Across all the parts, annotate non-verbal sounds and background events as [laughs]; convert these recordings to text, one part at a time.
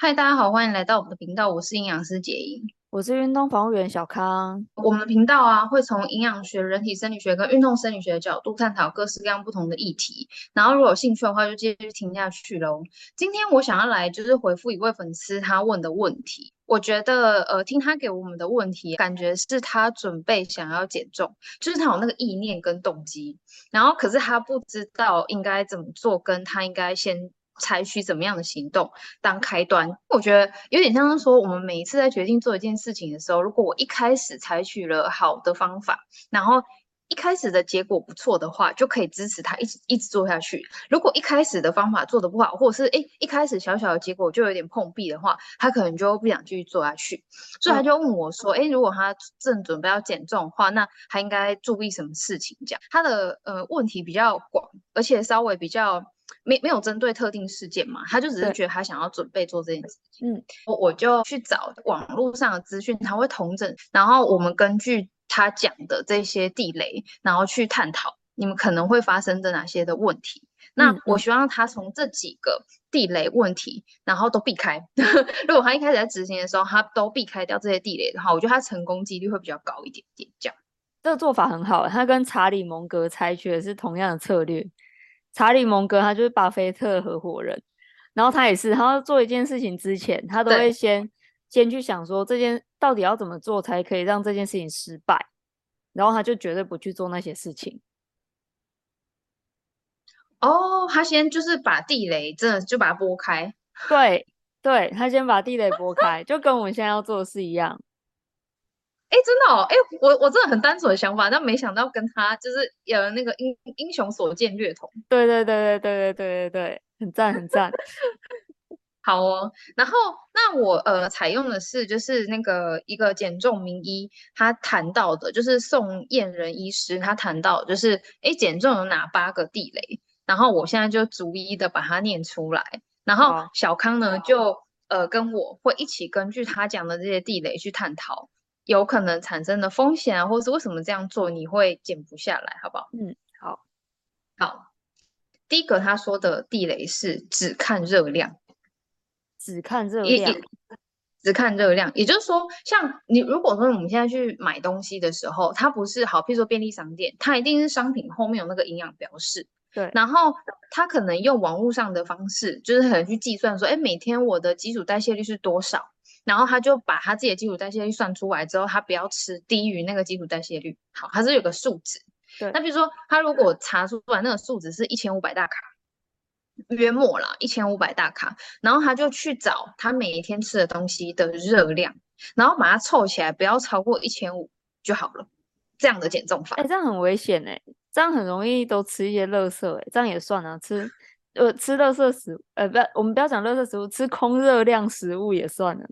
嗨，大家好，欢迎来到我们的频道，我是营养师杰英，我是运动防护员小康。我们的频道啊，会从营养学、人体生理学跟运动生理学的角度探讨各式各样不同的议题。然后，如果有兴趣的话，就继续听下去喽。今天我想要来就是回复一位粉丝他问的问题。我觉得，呃，听他给我们的问题，感觉是他准备想要减重，就是他有那个意念跟动机。然后，可是他不知道应该怎么做，跟他应该先。采取怎么样的行动当开端？我觉得有点像是说，我们每一次在决定做一件事情的时候，如果我一开始采取了好的方法，然后一开始的结果不错的话，就可以支持他一直一直做下去。如果一开始的方法做得不好，或者是诶一开始小小的结果就有点碰壁的话，他可能就不想继续做下去。所以他就问我说：“诶，如果他正准备要减重的话，那他应该注意什么事情？”这样他的呃问题比较广，而且稍微比较。没没有针对特定事件嘛，他就只是觉得他想要准备做这件事情。嗯，我我就去找网络上的资讯，他会统整，然后我们根据他讲的这些地雷，然后去探讨你们可能会发生的哪些的问题。那我希望他从这几个地雷问题，然后都避开。[laughs] 如果他一开始在执行的时候，他都避开掉这些地雷的话，我觉得他成功几率会比较高一点点。这样，这个做法很好，他跟查理蒙格采取的是同样的策略。查理蒙格他就是巴菲特合伙人，然后他也是，他要做一件事情之前，他都会先先去想说，这件到底要怎么做才可以让这件事情失败，然后他就绝对不去做那些事情。哦，他先就是把地雷真的就把它拨开，对对，他先把地雷拨开，就跟我们现在要做的事一样。哎，真的哦，哎，我我真的很单纯的想法，但没想到跟他就是有那个英英雄所见略同。对对对对对对对对对，很赞很赞。[laughs] 好哦，然后那我呃采用的是就是那个一个减重名医他谈到的，就是宋燕人医师他谈到就是哎减重有哪八个地雷，然后我现在就逐一的把它念出来，然后小康呢就呃跟我会一起根据他讲的这些地雷去探讨。有可能产生的风险啊，或是为什么这样做你会减不下来，好不好？嗯，好，好。第一个他说的地雷是只看热量，只看热量，只看热量。也就是说，像你如果说我们现在去买东西的时候，它不是好，譬如说便利商店，它一定是商品后面有那个营养标示，对。然后它可能用网络上的方式，就是可能去计算说，哎，每天我的基础代谢率是多少？然后他就把他自己的基础代谢率算出来之后，他不要吃低于那个基础代谢率。好，他是有个数值。对。那比如说，他如果查出来那个数值是一千五百大卡，约莫啦，一千五百大卡，然后他就去找他每一天吃的东西的热量，然后把它凑起来，不要超过一千五就好了。这样的减重法。哎，这样很危险哎，这样很容易都吃一些垃圾哎，这样也算啊，吃呃吃垃圾食物，呃不，我们不要讲垃圾食物，吃空热量食物也算了。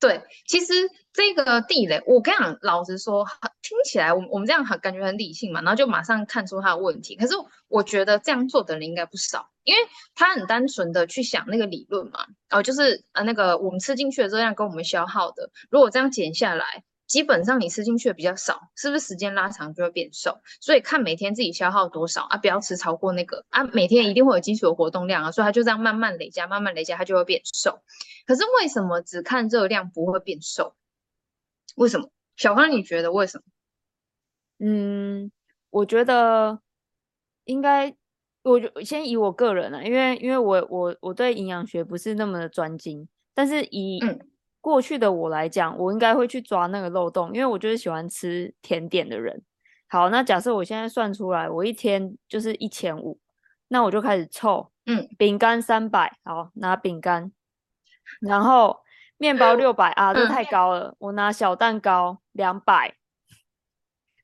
对，其实这个地雷，我跟你讲，老实说，听起来我们我们这样很感觉很理性嘛，然后就马上看出他的问题。可是我觉得这样做的人应该不少，因为他很单纯的去想那个理论嘛，哦，就是呃那个我们吃进去的热量跟我们消耗的，如果这样减下来。基本上你吃进去的比较少，是不是时间拉长就会变瘦？所以看每天自己消耗多少啊，不要吃超过那个啊。每天一定会有基础的活动量啊，所以它就这样慢慢累加，慢慢累加，它就会变瘦。可是为什么只看热量不会变瘦？为什么？小康，你觉得为什么？嗯，我觉得应该，我就先以我个人啊，因为因为我我我对营养学不是那么的专精，但是以嗯。过去的我来讲，我应该会去抓那个漏洞，因为我就是喜欢吃甜点的人。好，那假设我现在算出来，我一天就是一千五，那我就开始凑，嗯，饼干三百，好，拿饼干，[laughs] 然后面包六百啊，这太高了，嗯，我拿小蛋糕两百，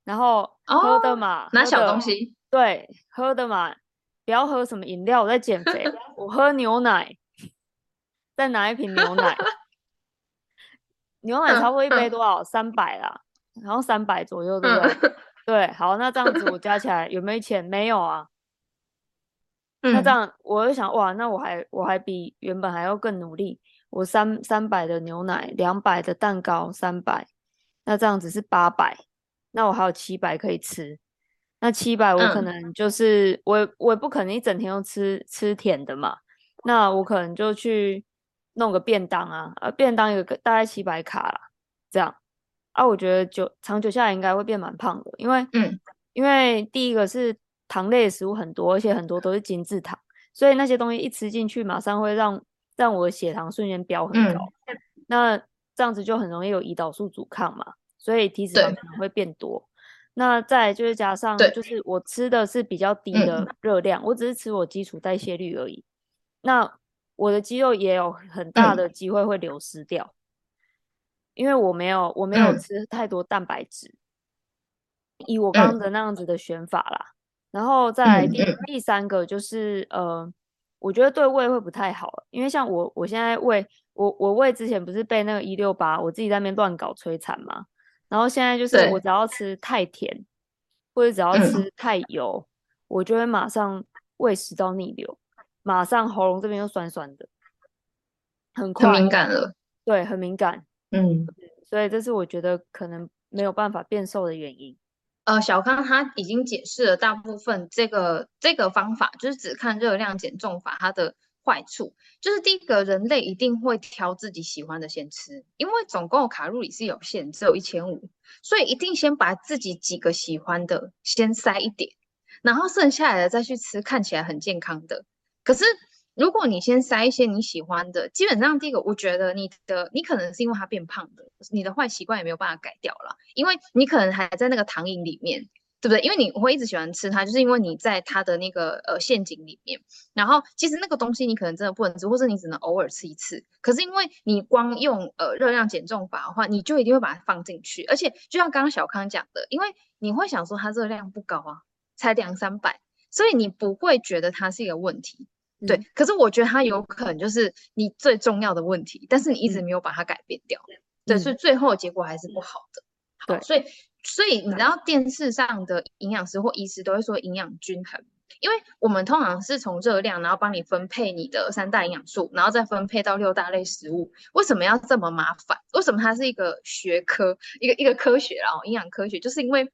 然后喝的嘛，哦，拿小东西，对，喝的嘛，不要喝什么饮料，我在减肥，[laughs] 我喝牛奶，再拿一瓶牛奶。[laughs] 牛奶差不多一杯多少？三百啦，然后三百左右，对不对？[laughs] 对，好，那这样子我加起来有没有钱？没有啊。[laughs] 那这样我就想，哇，那我还我还比原本还要更努力。我三三百的牛奶，两百的蛋糕，三百，那这样子是八百，那我还有七百可以吃。那七百我可能就是我我也不可能一整天都吃吃甜的嘛，那我可能就去弄个便当啊，啊，便当有个大概七百卡啦，这样啊，我觉得久长久下来应该会变蛮胖的，因为嗯，因为第一个是糖类的食物很多，而且很多都是精制糖，所以那些东西一吃进去，马上会让让我的血糖瞬间飙很高，嗯、那这样子就很容易有胰岛素阻抗嘛，所以体脂肪可能会变多。那再就是加上，就是我吃的是比较低的热量，我只是吃我基础代谢率而已。那我的肌肉也有很大的机会会流失掉，因为我没有我没有吃太多蛋白质。以我刚刚的那样子的选法啦，然后再来第第三个就是呃，我觉得对胃会不太好，因为像我我现在胃我我胃之前不是被那个一六八我自己在那边乱搞摧残嘛？然后现在就是我只要吃太甜，或者只要吃太油，嗯、我就会马上胃食道逆流，马上喉咙这边又酸酸的，很快很敏感了。对，很敏感。嗯，所以这是我觉得可能没有办法变瘦的原因。呃，小康他已经解释了大部分这个这个方法，就是只看热量减重法，它的。坏处就是第一个，人类一定会挑自己喜欢的先吃，因为总共卡路里是有限，只有一千五，所以一定先把自己几个喜欢的先塞一点，然后剩下来的再去吃看起来很健康的。可是如果你先塞一些你喜欢的，基本上第一个，我觉得你的你可能是因为它变胖的，你的坏习惯也没有办法改掉了，因为你可能还在那个糖瘾里面。对不对？因为你会一直喜欢吃它，就是因为你在它的那个呃陷阱里面。然后其实那个东西你可能真的不能吃，或者你只能偶尔吃一次。可是因为你光用呃热量减重法的话，你就一定会把它放进去。而且就像刚刚小康讲的，因为你会想说它热量不高啊，才两三百，所以你不会觉得它是一个问题。对，嗯、可是我觉得它有可能就是你最重要的问题，但是你一直没有把它改变掉。嗯、对，所以最后结果还是不好的。好，对，所以。所以你知道电视上的营养师或医师都会说营养均衡，因为我们通常是从热量，然后帮你分配你的三大营养素，然后再分配到六大类食物。为什么要这么麻烦？为什么它是一个学科，一个一个科学？然后营养科学就是因为。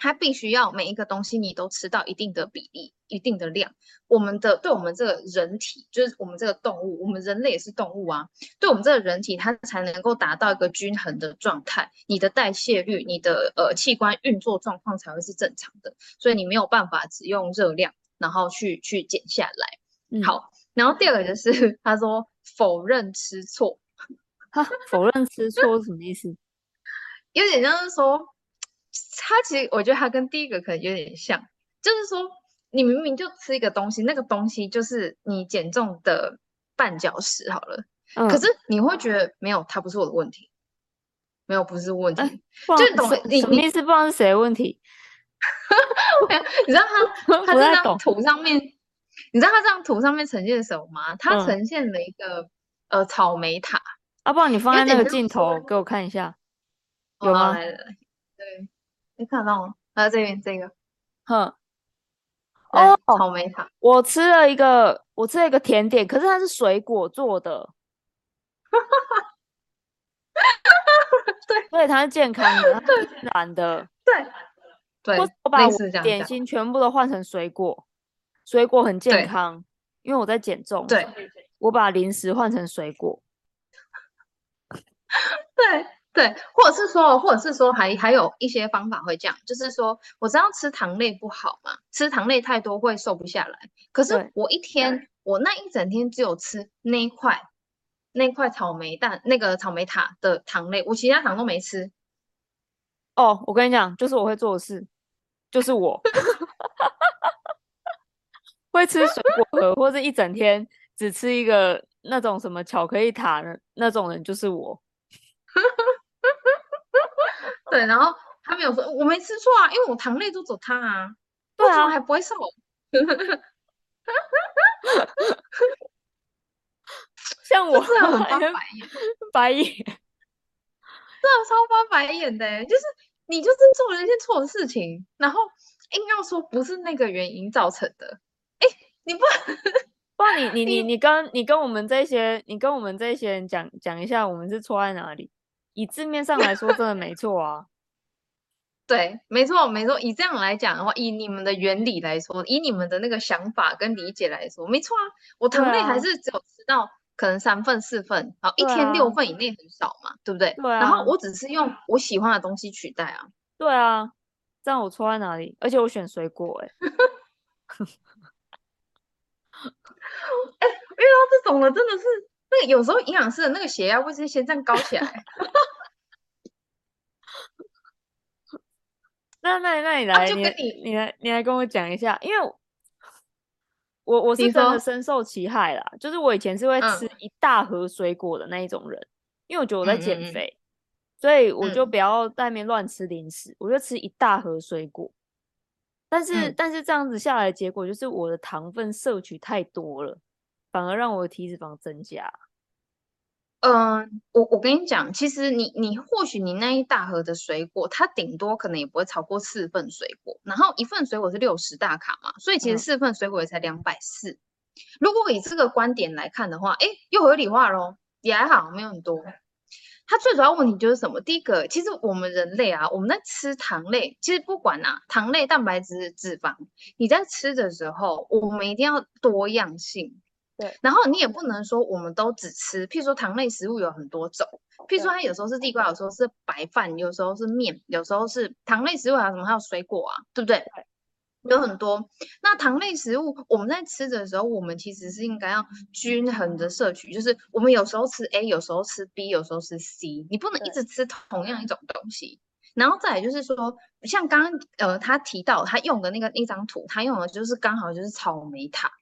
它必须要每一个东西你都吃到一定的比例、一定的量。我们的对我们这个人体，就是我们这个动物，我们人类也是动物啊。对我们这个人体，它才能够达到一个均衡的状态，你的代谢率、你的呃器官运作状况才会是正常的。所以你没有办法只用热量，然后去去减下来。嗯、好，然后第二个就是他说否认吃错，哈，否认吃错是什么意思？[laughs] 有点像是说。他其实，我觉得他跟第一个可能有点像，就是说，你明明就吃一个东西，那个东西就是你减重的绊脚石好了，嗯、可是你会觉得没有，它不是我的问题，没有不是问题，欸、就懂你什么意思？不知道是谁的问题？[laughs] 你知道他他 [laughs] 这张图上面，你知道他这张图上面呈现什么吗？他呈现了一个、嗯、呃草莓塔，啊，不然你放在那个镜头给我看一下，有吗？来来来对。你看到吗？啊，这边这个，哼，哦，草莓塔，我吃了一个，我吃了一个甜点，可是它是水果做的，哈哈哈，对，所以它是健康的，它是自然的，[laughs] 对，对，我把我点心全部都换成水果，水果很健康，因为我在减重，对，我把零食换成水果，[laughs] 对。对，或者是说，或者是说还，还还有一些方法会这样，就是说，我知道吃糖类不好嘛，吃糖类太多会瘦不下来。可是我一天，我那一整天只有吃那一块，那块草莓蛋，那个草莓塔的糖类，我其他糖都没吃。哦，我跟你讲，就是我会做的事，就是我 [laughs] 会吃水果盒，或者一整天只吃一个那种什么巧克力塔的那种人，就是我。对，然后他没有说我没吃错啊，因为我糖类都走汤啊，对啊，还不会瘦。[laughs] 像我这样很 [laughs] 翻白眼，[laughs] 白眼，这样超翻白眼的，就是你就是做了一件错的事情，然后硬要说不是那个原因造成的。哎，你不，不然你你你你跟你跟我们这些，你跟我们这些人讲讲一下，我们是错在哪里？以字面上来说，真的没错啊。[laughs] 对，没错，没错。以这样来讲的话，以你们的原理来说，以你们的那个想法跟理解来说，没错啊。我糖类还是只有吃到可能三份四份，好，一天六份以内很少嘛，对，不对？对啊。然后我只是用我喜欢的东西取代啊。对啊，这样我错在哪里？而且我选水果、欸，哎。[laughs] 哎，遇到这种的真的是，那个有时候营养师的那个血压会先这样高起来。[laughs] 那那那你来，就跟你你来你来跟我讲一下，因为我我是真的深受其害啦。就是我以前是会吃一大盒水果的那一种人，嗯、因为我觉得我在减肥，嗯嗯嗯，所以我就不要在外面乱吃零食，嗯、我就吃一大盒水果。但是、嗯、但是这样子下来，结果就是我的糖分摄取太多了，反而让我的体脂肪增加。嗯、呃，我我跟你讲，其实你你或许你那一大盒的水果，它顶多可能也不会超过四份水果，然后一份水果是六十大卡嘛，所以其实四份水果也才两百四。如果以这个观点来看的话，哎，又合理化咯，也还好，没有很多。它最主要问题就是什么？第一个，其实我们人类啊，我们在吃糖类，其实不管啊，糖类、蛋白质、脂肪，你在吃的时候，我们一定要多样性。对，然后你也不能说我们都只吃，譬如说糖类食物有很多种，譬如说它有时候是地瓜，有时候是白饭，有时候是面，有时候是糖类食物还有什么？还有水果啊，对不对？对，有很多。那糖类食物我们在吃的时候，我们其实是应该要均衡的摄取，就是我们有时候吃 A，有时候吃 B，有时候吃 C，你不能一直吃同样一种东西。然后再来就是说，像刚刚呃他提到他用的那个那张图，他用的就是刚好就是草莓塔。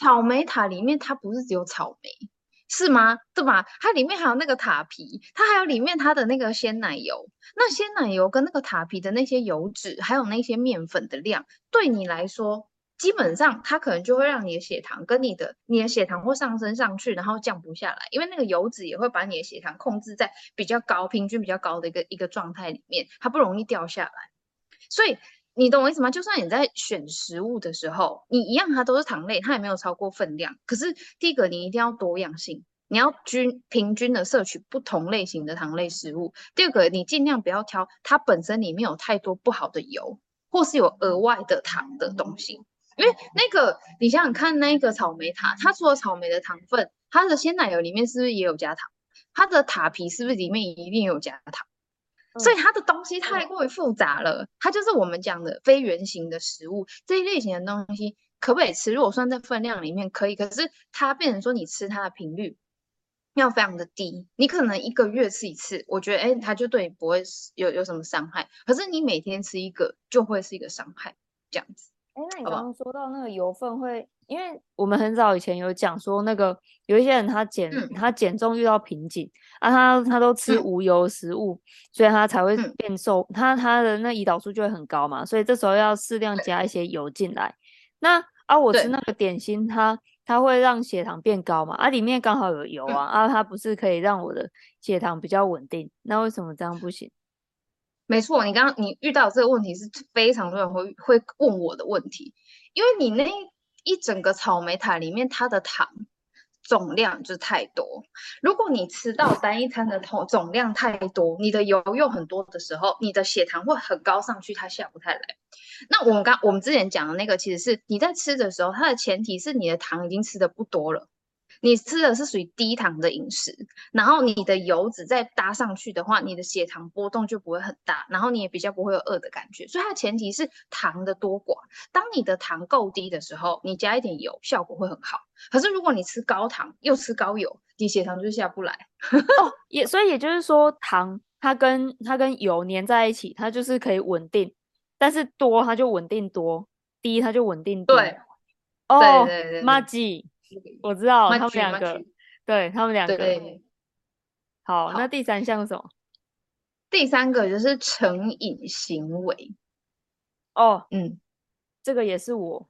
草莓塔里面它不是只有草莓，是吗？对吧？它里面还有那个塔皮，它还有里面它的那个鲜奶油。那鲜奶油跟那个塔皮的那些油脂，还有那些面粉的量，对你来说，基本上它可能就会让你的血糖跟你的你的血糖会上升上去，然后降不下来，因为那个油脂也会把你的血糖控制在比较高、平均比较高的一个一个状态里面，它不容易掉下来，所以。你懂我意思吗？就算你在选食物的时候，你一样它都是糖类，它也没有超过分量。可是第一个，你一定要多样性，你要均平均的摄取不同类型的糖类食物。第二个，你尽量不要挑它本身里面有太多不好的油，或是有额外的糖的东西。因为那个，你想想看，那个草莓塔，它除了草莓的糖分，它的鲜奶油里面是不是也有加糖？它的塔皮是不是里面一定有加糖？所以它的东西太过于复杂了，它就是我们讲的非圆形的食物这一类型的东西可不可以吃？如果算在分量里面可以，可是它变成说你吃它的频率要非常的低，你可能一个月吃一次，我觉得哎，它就对你不会有有什么伤害。可是你每天吃一个就会是一个伤害，这样子。哎，那你刚刚说到那个油分会，因为我们很早以前有讲说那个有一些人他减、嗯、他减重遇到瓶颈啊，他他都吃无油食物，嗯、所以他才会变瘦，嗯、他他的那胰岛素就会很高嘛，所以这时候要适量加一些油进来。那啊，我吃那个点心，它它会让血糖变高嘛，啊，里面刚好有油啊，嗯、啊，它不是可以让我的血糖比较稳定？那为什么这样不行？没错，你刚刚你遇到这个问题是非常多人会会问我的问题，因为你那一整个草莓塔里面它的糖总量就太多，如果你吃到单一餐的总总量太多，你的油又很多的时候，你的血糖会很高上去，它下不太来。那我们刚我们之前讲的那个，其实是你在吃的时候，它的前提是你的糖已经吃的不多了。你吃的是属于低糖的饮食，然后你的油脂再搭上去的话，你的血糖波动就不会很大，然后你也比较不会有饿的感觉。所以它的前提是糖的多寡。当你的糖够低的时候，你加一点油，效果会很好。可是如果你吃高糖又吃高油，你血糖就下不来。[laughs] 哦，也所以也就是说，糖它跟它跟油粘在一起，它就是可以稳定，但是多它就稳定多，低它就稳定低。对，哦，对对对，麻吉。我知道他们两个，对他们两个。对好，好，那第三项是什么？第三个就是成瘾行为。哦，嗯，这个也是我。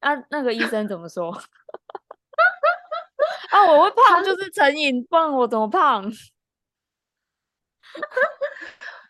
啊，那个医生怎么说？[laughs] 啊，我会胖就是成瘾，不然我怎么胖？[laughs]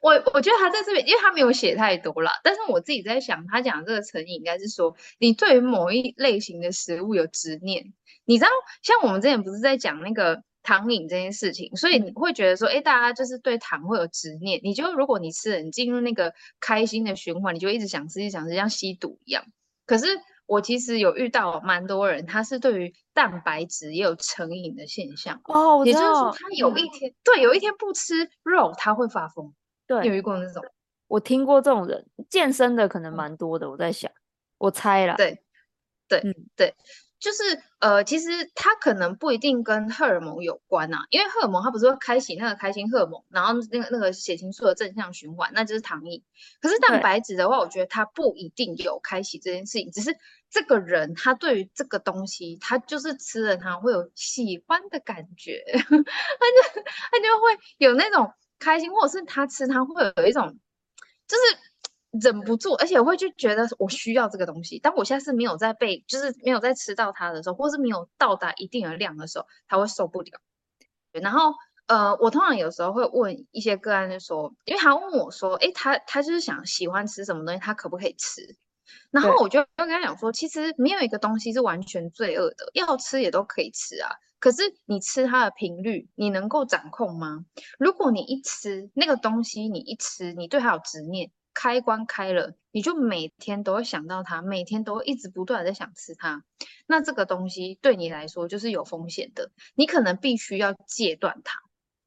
我我觉得他在这边，因为他没有写太多啦。但是我自己在想，他讲这个成瘾应该是说，你对于某一类型的食物有执念。你知道，像我们之前不是在讲那个糖瘾这件事情，所以你会觉得说，哎，大家就是对糖会有执念。你就如果你吃了，你进入那个开心的循环，你就一直想吃，一直想吃，像吸毒一样。可是。我其实有遇到蛮多人，他是对于蛋白质也有成瘾的现象。哦，也就是说，他有一天、嗯、对有一天不吃肉，他会发疯。对，有遇过那种？我听过这种人，健身的可能蛮多的。我在想，我猜啦。对，对，嗯，对。就是呃，其实它可能不一定跟荷尔蒙有关呐、啊，因为荷尔蒙它不是会开启那个开心荷尔蒙，然后那个那个血清素的正向循环，那就是糖瘾。可是蛋白质的话，我觉得它不一定有开启这件事情，只是这个人他对于这个东西，他就是吃了它会有喜欢的感觉，[laughs] 他就他就会有那种开心，或者是他吃它会有一种就是。忍不住，而且我会就觉得我需要这个东西。当我现在是没有在被，就是没有在吃到它的时候，或是没有到达一定的量的时候，他会受不了。然后，呃，我通常有时候会问一些个案，就说，因为他问我说，诶，他他就是想喜欢吃什么东西，他可不可以吃？然后我就跟他讲说，其实没有一个东西是完全罪恶的，要吃也都可以吃啊。可是你吃它的频率，你能够掌控吗？如果你一吃那个东西，你一吃，你对它有执念。开关开了，你就每天都会想到它，每天都会一直不断的在想吃它。那这个东西对你来说就是有风险的，你可能必须要戒断它，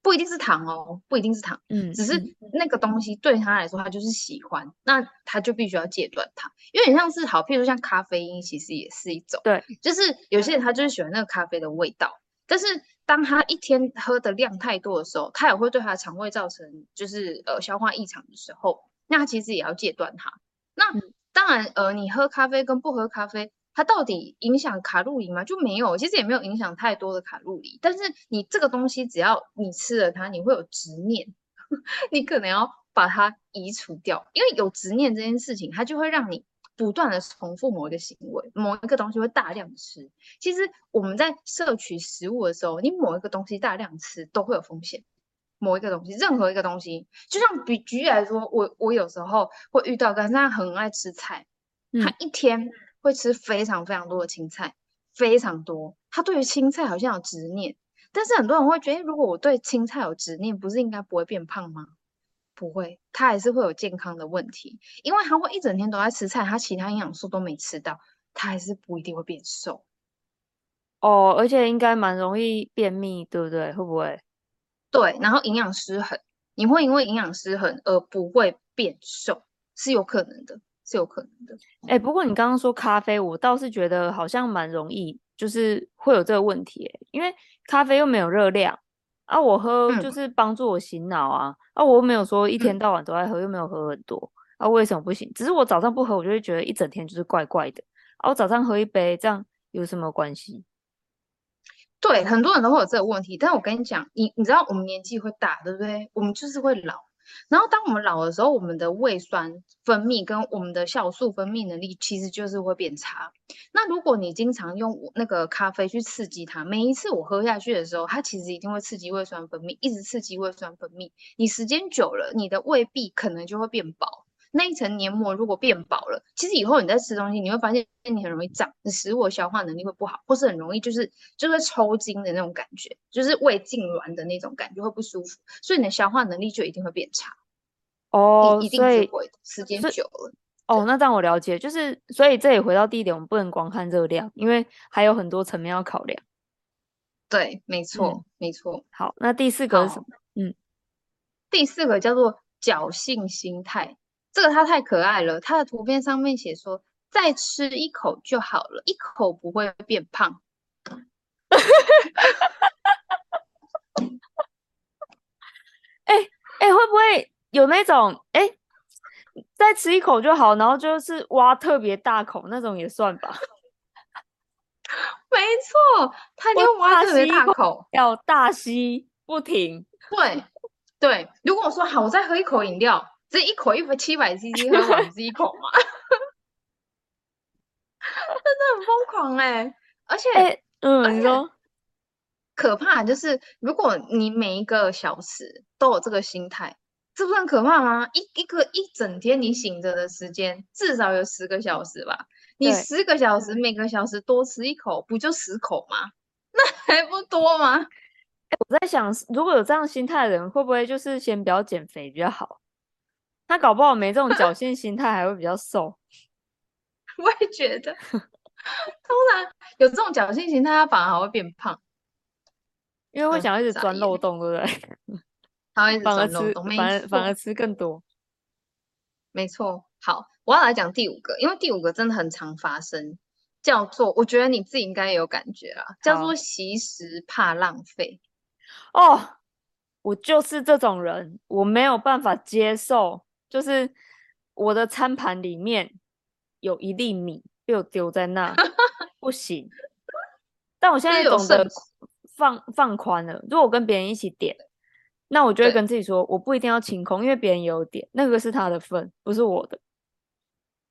不一定是糖哦，不一定是糖，嗯，只是那个东西对他来说，他就是喜欢，那他就必须要戒断它。有点像是好，譬如说像咖啡因，其实也是一种，对，就是有些人他就是喜欢那个咖啡的味道，但是当他一天喝的量太多的时候，他也会对他的肠胃造成就是呃消化异常的时候。那他其实也要戒断它。那当然，呃，你喝咖啡跟不喝咖啡，它到底影响卡路里吗？就没有，其实也没有影响太多的卡路里。但是你这个东西，只要你吃了它，你会有执念，[laughs] 你可能要把它移除掉。因为有执念这件事情，它就会让你不断的重复某一个行为，某一个东西会大量吃。其实我们在摄取食物的时候，你某一个东西大量吃都会有风险。某一个东西，任何一个东西，就像比举例来说，我我有时候会遇到，但是他很爱吃菜，嗯，他一天会吃非常非常多的青菜，非常多。他对于青菜好像有执念，但是很多人会觉得，如果我对青菜有执念，不是应该不会变胖吗？不会，他还是会有健康的问题，因为他会一整天都在吃菜，他其他营养素都没吃到，他还是不一定会变瘦。哦，而且应该蛮容易便秘，对不对？会不会？对，然后营养失衡，你会因为营养失衡而不会变瘦，是有可能的，是有可能的。哎，不过你刚刚说咖啡，我倒是觉得好像蛮容易，就是会有这个问题，因为咖啡又没有热量啊，我喝就是帮助我醒脑啊，嗯、啊，我又没有说一天到晚都在喝，嗯、又没有喝很多，啊，为什么不行？只是我早上不喝，我就会觉得一整天就是怪怪的，啊，我早上喝一杯，这样有什么关系？对，很多人都会有这个问题，但我跟你讲，你你知道我们年纪会大，对不对？我们就是会老，然后当我们老的时候，我们的胃酸分泌跟我们的酵素分泌能力其实就是会变差。那如果你经常用那个咖啡去刺激它，每一次我喝下去的时候，它其实一定会刺激胃酸分泌，一直刺激胃酸分泌，你时间久了，你的胃壁可能就会变薄。那一层黏膜如果变薄了，其实以后你在吃东西，你会发现你很容易胀，你食物消化能力会不好，或是很容易就是就会抽筋的那种感觉，就是胃痉挛的那种感觉会不舒服，所以你的消化能力就一定会变差。哦，一定是会时间久了。哦，那这样我了解，就是所以这也回到第一点，我们不能光看热量，因为还有很多层面要考量。对，没错，嗯、没错。好，那第四个是什么？嗯，第四个叫做侥幸心态。这个它太可爱了，它的图片上面写说，再吃一口就好了，一口不会变胖。[laughs] 哎哎，会不会有那种哎，再吃一口就好，然后就是挖特别大口那种也算吧？[laughs] 没错，他就挖特别大口，要大吸不停。对对，如果我说好，我再喝一口饮料。这一口一百七百 CC 喝完是一口吗？[laughs] 真的很疯狂哎、欸！而且，欸、嗯，你说可怕就是，如果你每一个小时都有这个心态，这不是很可怕吗？一一个一整天你醒着的时间至少有十个小时吧？你十个小时每个小时多吃一口，不就十口吗？[laughs] 那还不多吗？欸、我在想，如果有这样心态的人，会不会就是先不要减肥比较好？他搞不好没这种侥幸心态，还会比较瘦。[laughs] 我也觉得，通常有这种侥幸心态，他反而还会变胖，因为会想要一直钻漏洞，对不对？[laughs] 他会一直钻漏洞，反而反而吃更多。没错。好，我要来讲第五个，因为第五个真的很常发生，叫做我觉得你自己应该有感觉啦，叫做习食怕浪费。哦，我就是这种人，我没有办法接受，就是我的餐盘里面有一粒米被我丢在那，[laughs] 不行。但我现在懂得放放宽了，如果我跟别人一起点，那我就会跟自己说，我不一定要清空，因为别人有点，那个是他的份，不是我的。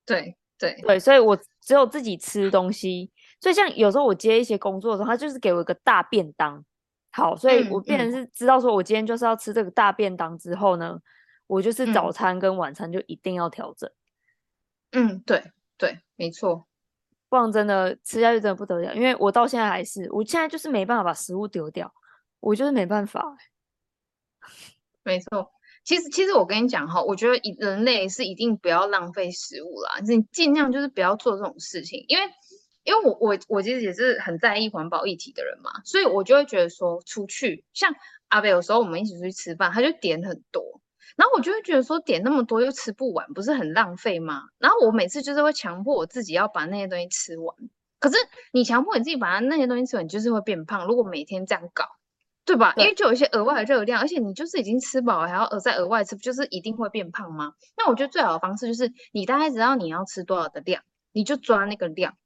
对对对，所以我只有自己吃东西。所以像有时候我接一些工作的时候，他就是给我一个大便当。好，所以我变成是知道说，我今天就是要吃这个大便当之后呢，嗯、我就是早餐跟晚餐就一定要调整。嗯，对对，没错，不然真的吃下去真的不得了。因为我到现在还是，我现在就是没办法把食物丢掉，我就是没办法。没错，其实其实我跟你讲哈，我觉得人类是一定不要浪费食物啦，你尽量就是不要做这种事情，因为。因为我我我其实也是很在意环保议题的人嘛，所以我就会觉得说，出去像阿北有时候我们一起出去吃饭，他就点很多，然后我就会觉得说，点那么多又吃不完，不是很浪费吗？然后我每次就是会强迫我自己要把那些东西吃完，可是你强迫你自己把那些东西吃完，你就是会变胖。如果每天这样搞，对吧？对，因为就有一些额外的热量，而且你就是已经吃饱了，还要额再额外吃，不就是一定会变胖吗？那我觉得最好的方式就是，你大概知道你要吃多少的量，你就抓那个量。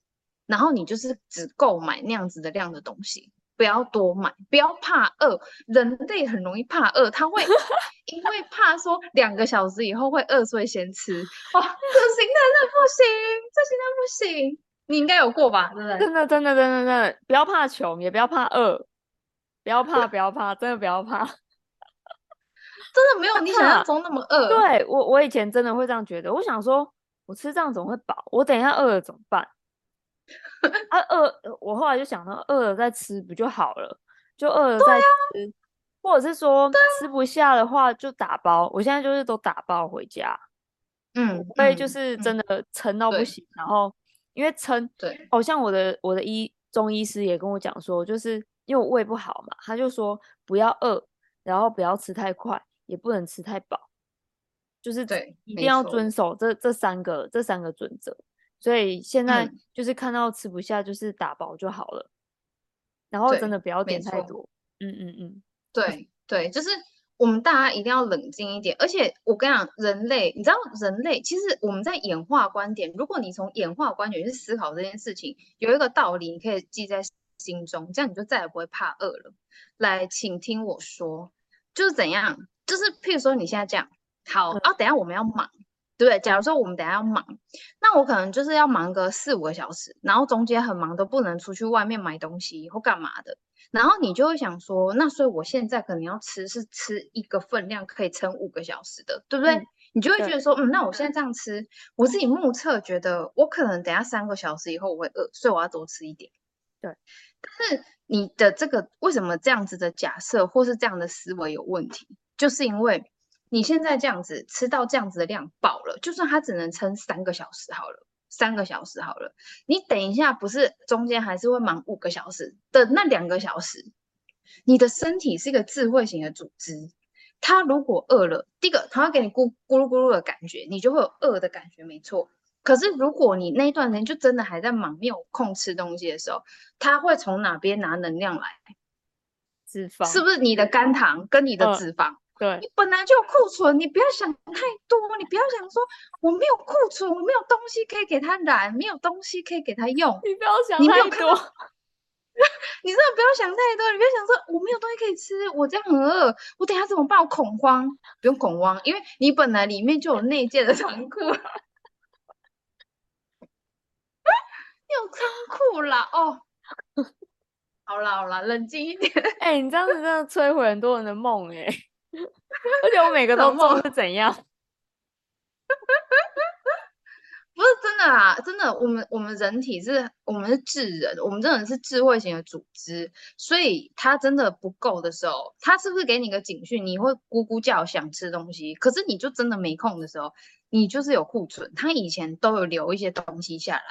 然后你就是只购买那样子的量的东西，不要多买，不要怕饿。人类很容易怕饿，他会 [laughs] 因为怕说两个小时以后会饿，所以先吃。[laughs] 哇，这心态真的不行，这心态不行。你应该有过吧？对不对？真的，真的，真的，真的，不要怕穷，也不要怕饿，不要怕，不要怕，真的不要怕。真的没有你想象中那么饿。对，我，我以前真的会这样觉得。我想说，我吃这样怎么会饱，我等一下饿了怎么办？[laughs] 啊饿，我后来就想到饿了再吃不就好了？就饿了再吃，啊、或者是说吃不下的话就打包。啊、我现在就是都打包回家，嗯，所以就是真的撑到不行。嗯、然后因为撑，对，好像我的我的医中医师也跟我讲说，就是因为我胃不好嘛，他就说不要饿，然后不要吃太快，也不能吃太饱，就是对，一定要遵守这这三个这三个准则。所以现在就是看到吃不下，就是打包就好了，嗯、然后真的不要点太多。嗯嗯嗯，对对，就是我们大家一定要冷静一点。而且我跟你讲，人类，你知道人类其实我们在演化观点，如果你从演化观点去思考这件事情，有一个道理你可以记在心中，这样你就再也不会怕饿了。来，请听我说，就是怎样，就是譬如说你现在这样，好、嗯、啊，等一下我们要忙。对，假如说我们等下要忙，那我可能就是要忙个四五个小时，然后中间很忙都不能出去外面买东西或干嘛的，然后你就会想说，那所以我现在可能要吃是吃一个分量可以撑五个小时的，对不对？嗯、你就会觉得说，嗯，那我现在这样吃，我自己目测觉得我可能等下三个小时以后我会饿，所以我要多吃一点。对，但是你的这个为什么这样子的假设或是这样的思维有问题，就是因为。你现在这样子吃到这样子的量饱了，就算它只能撑三个小时好了，三个小时好了。你等一下不是中间还是会忙五个小时的那两个小时，你的身体是一个智慧型的组织，它如果饿了，第一个它会给你咕咕噜咕噜的感觉，你就会有饿的感觉，没错。可是如果你那一段时间就真的还在忙，没有空吃东西的时候，它会从哪边拿能量来？脂肪，是不是你的肝糖跟你的脂肪？呃对，你本来就有库存，你不要想太多，你不要想说我没有库存，我没有东西可以给他染，没有东西可以给他用。你不要想太多，[laughs] 你真的不要想太多，你不要想说我没有东西可以吃，我这样很饿，我等下怎么办？我恐慌，不用恐慌，因为你本来里面就有内建的仓库，[laughs] 有仓库啦哦。[laughs] 好啦好啦，冷静一点。哎、欸，你这样子真的摧毁很多人的梦哎、欸。[laughs] 而且我每个都中是怎样？[laughs] 不是真的啊，真的，我们我们人体是，我们是智人，我们真的是智慧型的组织，所以它真的不够的时候，它是不是给你个警讯？你会咕咕叫想吃东西，可是你就真的没空的时候，你就是有库存，它以前都有留一些东西下来，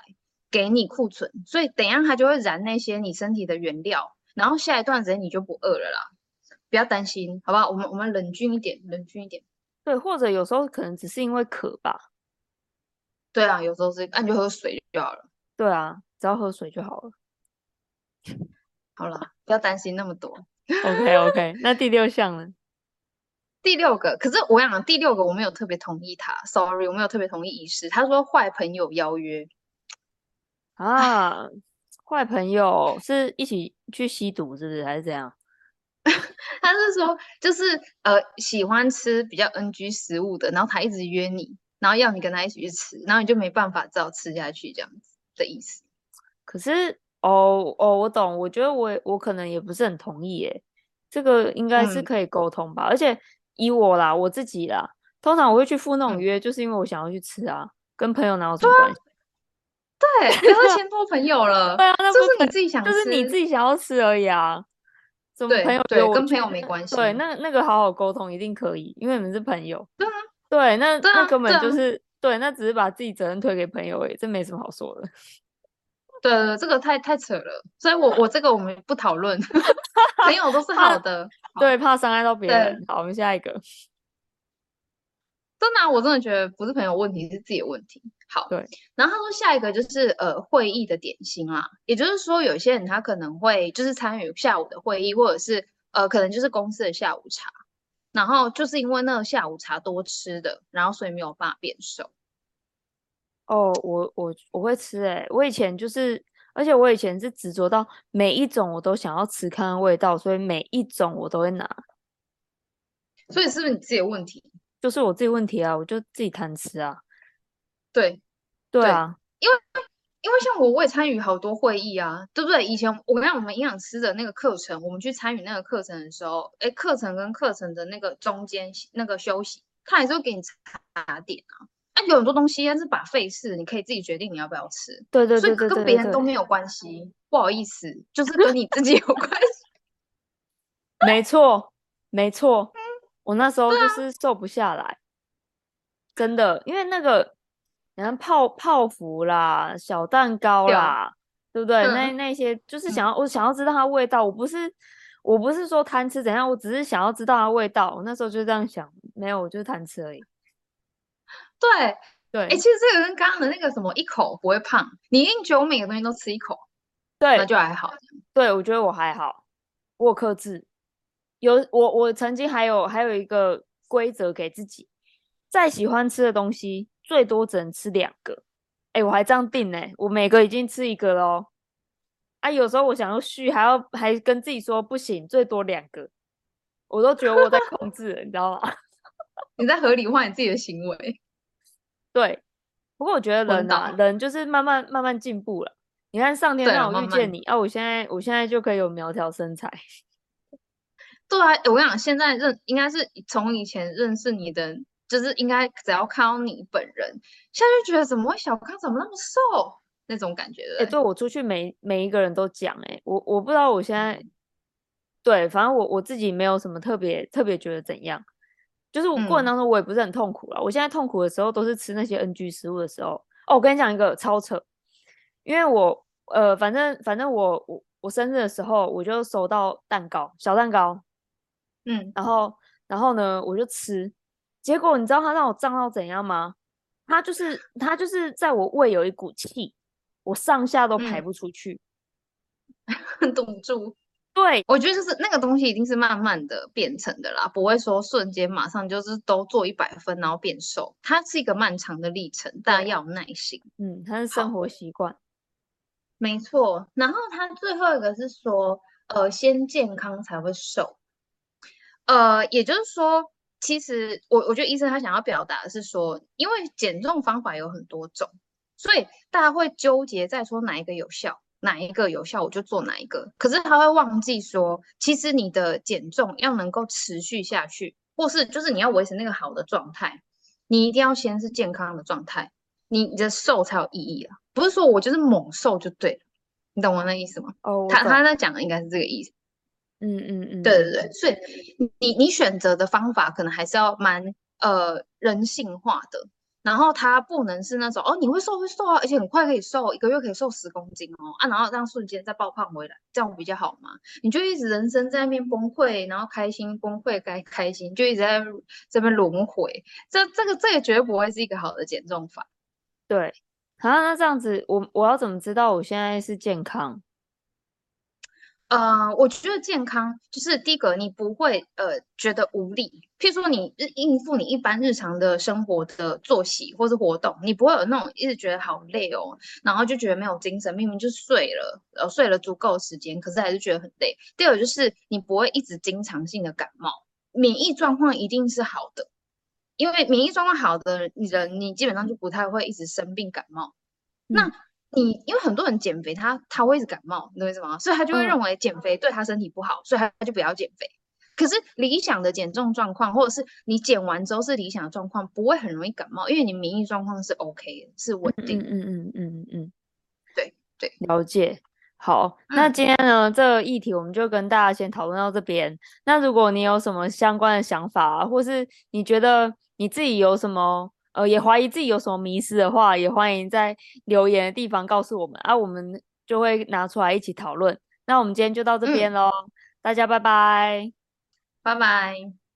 给你库存，所以等一下它就会燃那些你身体的原料，然后下一段时间你就不饿了啦。不要担心，好不好？我们我们冷静一点，冷静一点。对，或者有时候可能只是因为渴吧。对啊，有时候是，那你就喝水就好了。对啊，只要喝水就好了。[laughs] 好了，不要担心那么多。OK OK，那第六项呢？第六个，可是我想第六个我没有特别同意他，Sorry，我没有特别同意医师。他说坏朋友邀约啊，坏朋友是一起去吸毒，是不是还是怎样？[laughs] 他是说，就是呃，喜欢吃比较 NG 食物的，然后他一直约你，然后要你跟他一起去吃，然后你就没办法只好吃下去这样子的意思。可是，哦哦，我懂，我觉得我我可能也不是很同意耶，这个应该是可以沟通吧。嗯、而且以我啦，我自己啦，通常我会去赴那种约，就是因为我想要去吃啊，嗯、跟朋友哪有什么关系？对，不要牵拖朋友了。[laughs] 对啊，那不是你自己想吃，就是你自己想要吃而已啊。对，朋友对，跟朋友没关系。对，那那个好好沟通一定可以，因为你们是朋友。对啊，对，那那根本就是对，那只是把自己责任推给朋友而已，这没什么好说的。[laughs] 对，这个太太扯了，所以我我这个我们不讨论。[laughs] 朋友都是好的，对，怕伤害到别人。好，我们下一个。真的啊，我真的觉得不是朋友问题，是自己的问题。好，对。然后他说下一个就是呃会议的点心啦，也就是说有些人他可能会就是参与下午的会议，或者是呃可能就是公司的下午茶，然后就是因为那个下午茶多吃的，然后所以没有办法变瘦。哦，我我我会吃诶、欸，我以前就是，而且我以前是执着到每一种我都想要吃看看味道，所以每一种我都会拿。所以是不是你自己的问题？就是我自己问题啊，我就自己贪吃啊。对，对啊，因为因为像我，我也参与好多会议啊，对不对？以前我跟我们营养师的那个课程，我们去参与那个课程的时候，哎，课程跟课程的那个中间那个休息，他还是会给你查点啊。啊，有很多东西但是 buffet 式，你可以自己决定你要不要吃。对对对，所以跟别人都没有关系。不好意思，就是跟你自己有关系。[laughs] 没错，没错，我那时候就是瘦不下来，啊、真的，因为那个。然后泡泡芙啦，小蛋糕啦，对，对不对？嗯、那那些就是想要，嗯、我想要知道它的味道。我不是，我不是说贪吃怎样，我只是想要知道它的味道。我那时候就这样想，没有，我就是贪吃而已。对对，哎，其实这个跟刚刚的那个什么一口不会胖，你一定觉得我每个东西都吃一口，对，那就还好。对，我觉得我还好，我有克制。有我，我曾经还有还有一个规则给自己，再喜欢吃的东西。最多只能吃两个，哎、欸，我还这样定呢，我每个已经吃一个喽。啊，有时候我想要续，还要还跟自己说不行，最多两个，我都觉得我在控制了，你知道吗？[laughs] 你在合理化你自己的行为。[laughs] 对，不过我觉得人啊，人就是慢慢慢慢进步了。你看上天让我遇见你啊，我现在我现在就可以有苗条身材。对啊，我跟你讲，现在认应该是从以前认识你的。就是应该只要看到你本人，现在就觉得怎么会小康怎么那么瘦那种感觉的。哎、欸，对，我出去每每一个人都讲，哎，我我不知道我现在，嗯、对，反正我我自己没有什么特别特别觉得怎样，就是我过程当中我也不是很痛苦了。嗯、我现在痛苦的时候都是吃那些 NG 食物的时候。哦，我跟你讲一个超扯，因为我呃，反正反正我我我生日的时候我就收到蛋糕，小蛋糕，嗯，然后然后呢我就吃。结果你知道他让我胀到怎样吗？他就是他就是在我胃有一股气，我上下都排不出去，嗯、[laughs] 堵住。对，我觉得就是那个东西一定是慢慢的变成的啦，不会说瞬间马上就是都做一百分然后变瘦，它是一个漫长的历程，大家要有耐心。嗯，它是生活习惯，没错。然后他最后一个是说，呃，先健康才会瘦，呃，也就是说。其实我我觉得医生他想要表达的是说，因为减重方法有很多种，所以大家会纠结在说哪一个有效，哪一个有效我就做哪一个。可是他会忘记说，其实你的减重要能够持续下去，或是就是你要维持那个好的状态，你一定要先是健康的状态，你你的瘦才有意义啊。不是说我就是猛瘦就对了，你懂我那意思吗？哦，他他在讲的应该是这个意思。嗯嗯嗯，对对对，所以你你选择的方法可能还是要蛮呃人性化的。然后它不能是那种哦，你会瘦会瘦啊，而且很快可以瘦，一个月可以瘦十公斤哦啊，然后这样瞬间再爆胖回来，这样比较好嘛？你就一直人生在那边崩溃，然后开心崩溃该开心，就一直在这边轮回，这这个这个绝对不会是一个好的减重法。对，好，那这样子，我我要怎么知道我现在是健康？呃，我觉得健康就是第一个，你不会呃觉得无力。譬如说，你日应付你一般日常的生活的作息或是活动，你不会有那种一直觉得好累哦，然后就觉得没有精神，明明就睡了，呃，睡了足够时间，可是还是觉得很累。第二就是你不会一直经常性的感冒，免疫状况一定是好的，因为免疫状况好的人，你基本上就不太会一直生病感冒。那你因为很多人减肥他，他他会一直感冒，你懂我意思吗？所以他就会认为减肥对他身体不好，嗯、所以他他就不要减肥。可是理想的减重状况，或者是你减完之后是理想的状况，不会很容易感冒，因为你免疫状况是 OK 的，是稳定。嗯嗯嗯嗯嗯，对对，了解。好，那今天呢，嗯、这个议题我们就跟大家先讨论到这边。那如果你有什么相关的想法，或是你觉得你自己有什么？呃，也怀疑自己有什么迷失的话，也欢迎在留言的地方告诉我们啊，我们就会拿出来一起讨论。那我们今天就到这边喽，嗯、大家拜拜，拜拜。